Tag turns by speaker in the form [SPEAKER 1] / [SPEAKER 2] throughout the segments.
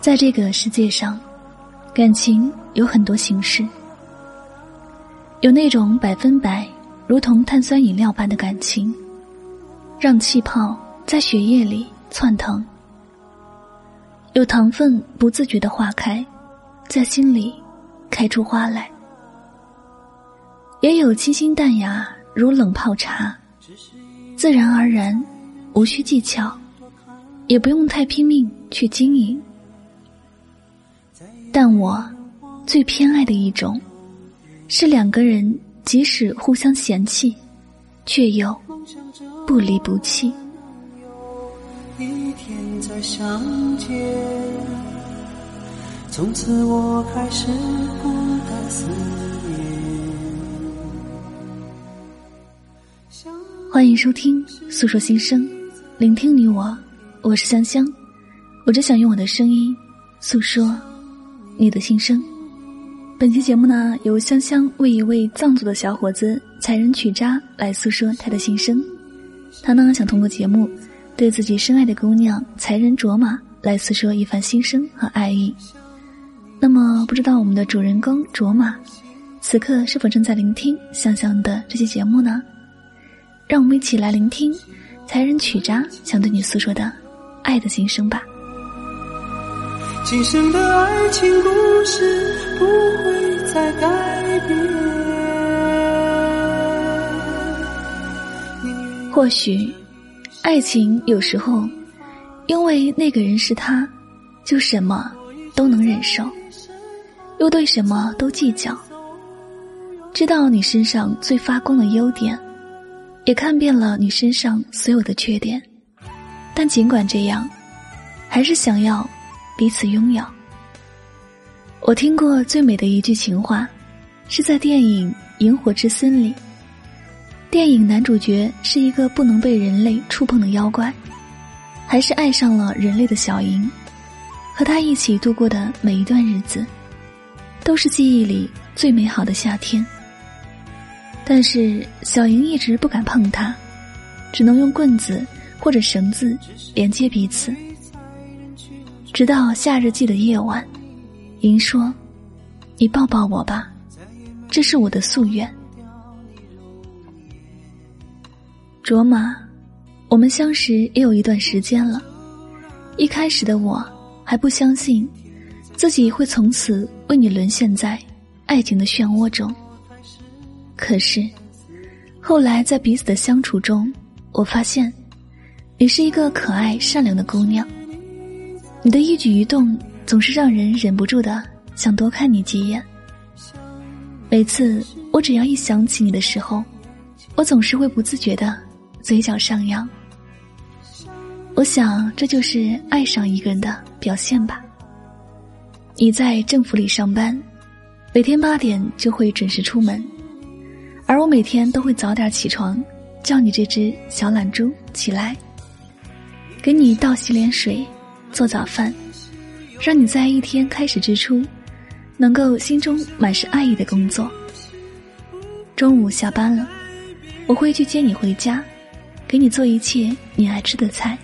[SPEAKER 1] 在这个世界上，感情有很多形式，有那种百分百如同碳酸饮料般的感情，让气泡在血液里窜腾；有糖分不自觉的化开，在心里开出花来；也有清新淡雅如冷泡茶，自然而然，无需技巧。也不用太拼命去经营，但我最偏爱的一种，是两个人即使互相嫌弃，却又不离不弃。
[SPEAKER 2] 一天再相见，从此我开始孤单思
[SPEAKER 1] 念。欢迎收听《诉说心声》，聆听你我。我是香香，我只想用我的声音诉说你的心声。本期节目呢，由香香为一位藏族的小伙子才人曲扎来诉说他的心声。他呢，想通过节目对自己深爱的姑娘才人卓玛来诉说一番心声和爱意。那么，不知道我们的主人公卓玛此刻是否正在聆听香香的这期节目呢？让我们一起来聆听才人曲扎想对你诉说的。爱的心声吧。
[SPEAKER 2] 今生的爱情故事不会再改变。
[SPEAKER 1] 或许，爱情有时候，因为那个人是他，就什么都能忍受，又对什么都计较。知道你身上最发光的优点，也看遍了你身上所有的缺点。但尽管这样，还是想要彼此拥有。我听过最美的一句情话，是在电影《萤火之森》里。电影男主角是一个不能被人类触碰的妖怪，还是爱上了人类的小莹，和他一起度过的每一段日子，都是记忆里最美好的夏天。但是小莹一直不敢碰他，只能用棍子。或者绳子连接彼此，直到夏日季的夜晚，莹说：“你抱抱我吧，这是我的夙愿。”卓玛，我们相识也有一段时间了。一开始的我还不相信，自己会从此为你沦陷在爱情的漩涡中。可是，后来在彼此的相处中，我发现。你是一个可爱善良的姑娘，你的一举一动总是让人忍不住的想多看你几眼。每次我只要一想起你的时候，我总是会不自觉的嘴角上扬。我想这就是爱上一个人的表现吧。你在政府里上班，每天八点就会准时出门，而我每天都会早点起床，叫你这只小懒猪起来。给你倒洗脸水，做早饭，让你在一天开始之初，能够心中满是爱意的工作。中午下班了，我会去接你回家，给你做一切你爱吃的菜，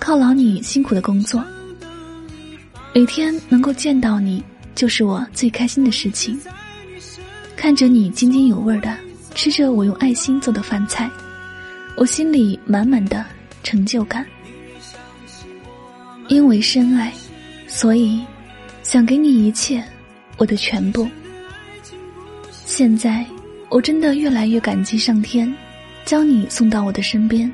[SPEAKER 1] 犒劳你辛苦的工作。每天能够见到你，就是我最开心的事情。看着你津津有味的吃着我用爱心做的饭菜，我心里满满的成就感。因为深爱，所以想给你一切，我的全部。现在我真的越来越感激上天，将你送到我的身边。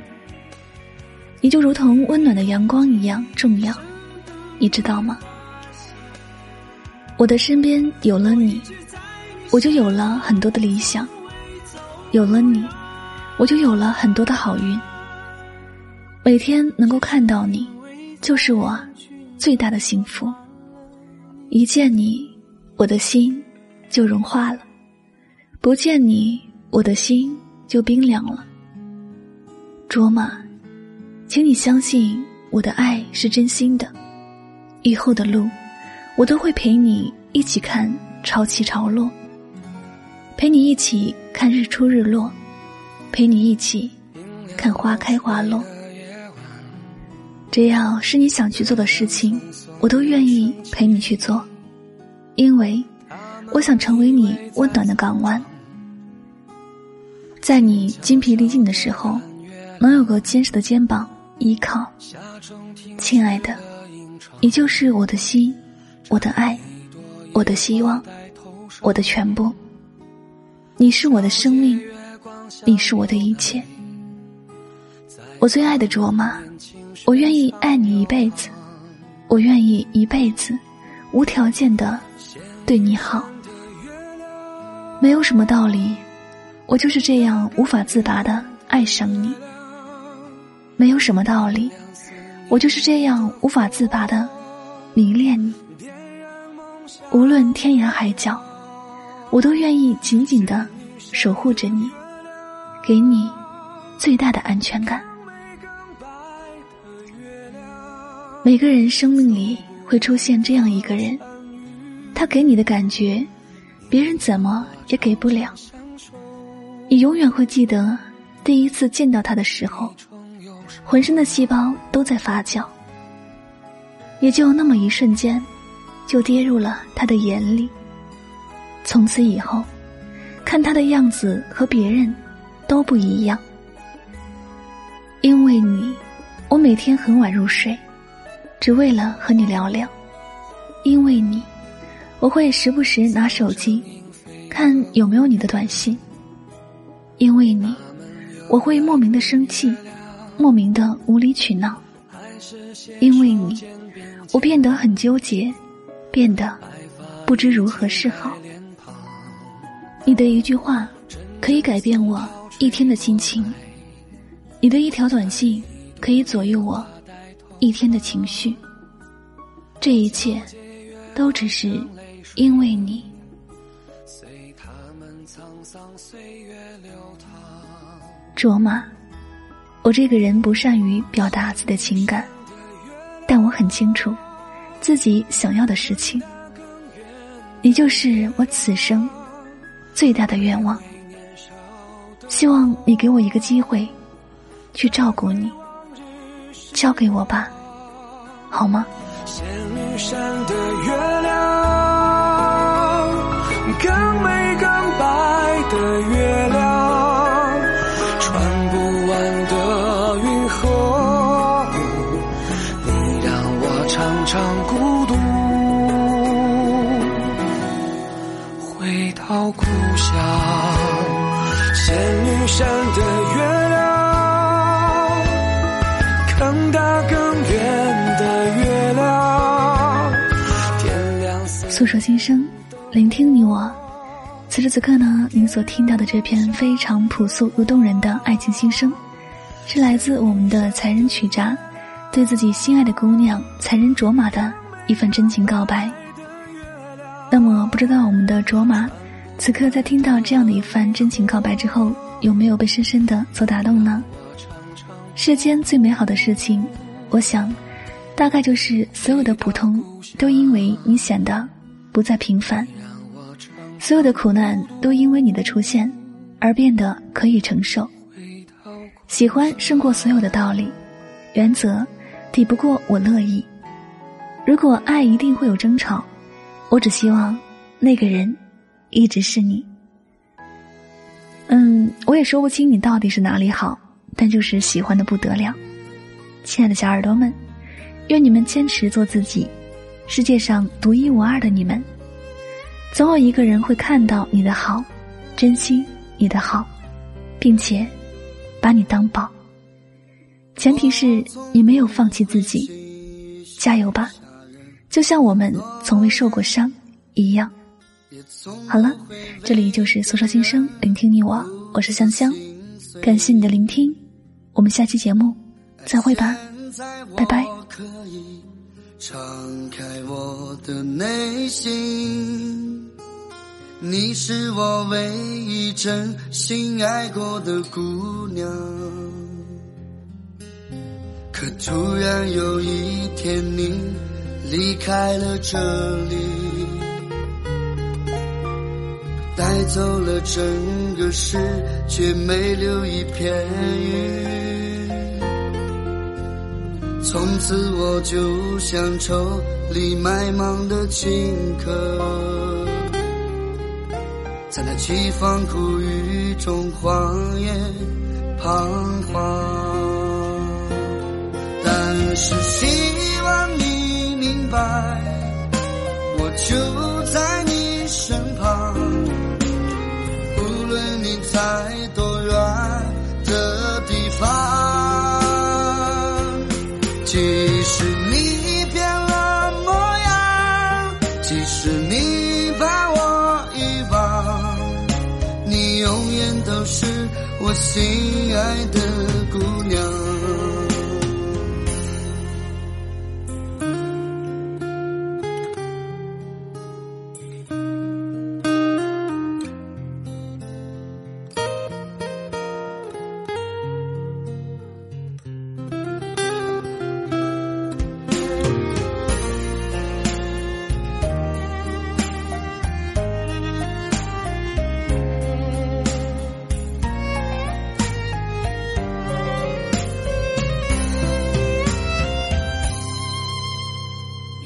[SPEAKER 1] 你就如同温暖的阳光一样重要，你知道吗？我的身边有了你，我就有了很多的理想；有了你，我就有了很多的好运。每天能够看到你。就是我最大的幸福。一见你，我的心就融化了；不见你，我的心就冰凉了。卓玛，请你相信我的爱是真心的。以后的路，我都会陪你一起看潮起潮落，陪你一起看日出日落，陪你一起看花开花落。只要是你想去做的事情，我都愿意陪你去做，因为我想成为你温暖的港湾，在你精疲力尽的时候，能有个坚实的肩膀依靠。亲爱的，你就是我的心，我的爱，我的希望，我的全部。你是我的生命，你是我的一切。我最爱的卓玛，我愿意爱你一辈子，我愿意一辈子无条件的对你好。没有什么道理，我就是这样无法自拔的爱上你。没有什么道理，我就是这样无法自拔的迷恋你。无论天涯海角，我都愿意紧紧的守护着你，给你最大的安全感。每个人生命里会出现这样一个人，他给你的感觉，别人怎么也给不了。你永远会记得第一次见到他的时候，浑身的细胞都在发酵，也就那么一瞬间，就跌入了他的眼里。从此以后，看他的样子和别人都不一样。因为你，我每天很晚入睡。只为了和你聊聊，因为你，我会时不时拿手机看有没有你的短信。因为你，我会莫名的生气，莫名的无理取闹。因为你，我变得很纠结，变得不知如何是好。你的一句话可以改变我一天的心情，你的一条短信可以左右我。一天的情绪，这一切都只是因为你。卓玛，我这个人不善于表达自己的情感，但我很清楚自己想要的事情。你就是我此生最大的愿望。希望你给我一个机会，去照顾你。交给我吧，好吗？
[SPEAKER 2] 仙女山的月亮，更美更白的月亮，穿不完的云河，你让我常常孤独，回到故乡。仙女山的月。得更圆的月亮。
[SPEAKER 1] 天亮诉说心声，聆听你我。此时此刻呢，您所听到的这篇非常朴素又动人的爱情心声，是来自我们的才人曲札，对自己心爱的姑娘才人卓玛的一份真情告白。那么，不知道我们的卓玛，此刻在听到这样的一番真情告白之后，有没有被深深的所打动呢？世间最美好的事情，我想，大概就是所有的普通，都因为你显得。不再平凡，所有的苦难都因为你的出现而变得可以承受。喜欢胜过所有的道理，原则抵不过我乐意。如果爱一定会有争吵，我只希望那个人一直是你。嗯，我也说不清你到底是哪里好，但就是喜欢的不得了。亲爱的小耳朵们，愿你们坚持做自己。世界上独一无二的你们，总有一个人会看到你的好，珍惜你的好，并且把你当宝。前提是你没有放弃自己，加油吧！就像我们从未受过伤一样。好了，这里就是诉说心声，聆听你我，我是香香，感谢你的聆听，我们下期节目再会吧，拜拜。
[SPEAKER 2] 敞开我的内心，你是我唯一真心爱过的姑娘。可突然有一天你离开了这里，带走了整个世，却没留一片云。从此我就像抽
[SPEAKER 3] 里埋芒的青稞，在那凄风苦雨中荒野彷徨。但是希望你明白，我就在你在多远的地方，即使你变了模样，即使你把我遗忘，你永远都是我心爱的。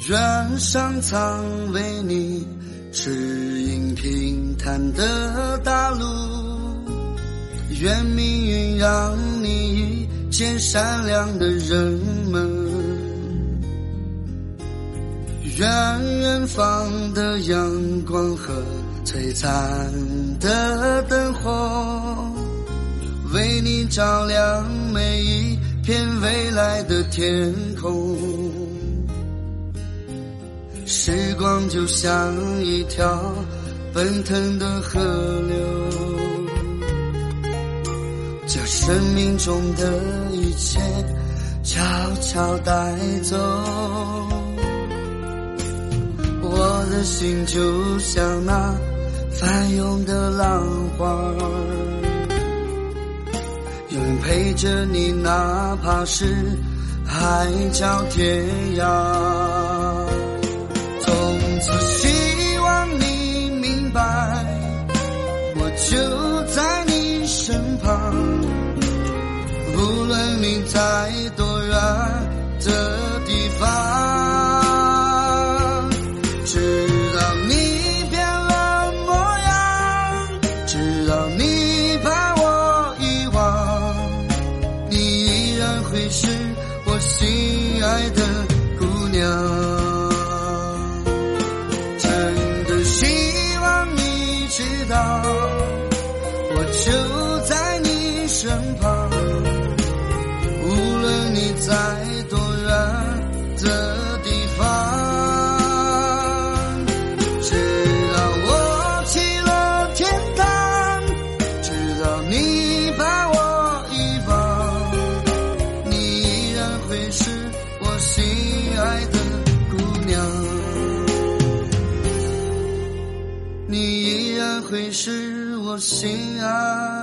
[SPEAKER 3] 愿上苍为你指引平坦的大路，愿命运让你遇见善良的人们，愿远方的阳光和璀璨的灯火，为你照亮每一片未来的天空。时光就像一条奔腾的河流，将生命中的一切悄悄带走。我的心就像那翻涌的浪花，永远陪着你，哪怕是海角天涯。只希望你明白，我就在你身旁，无论你在多远的心啊。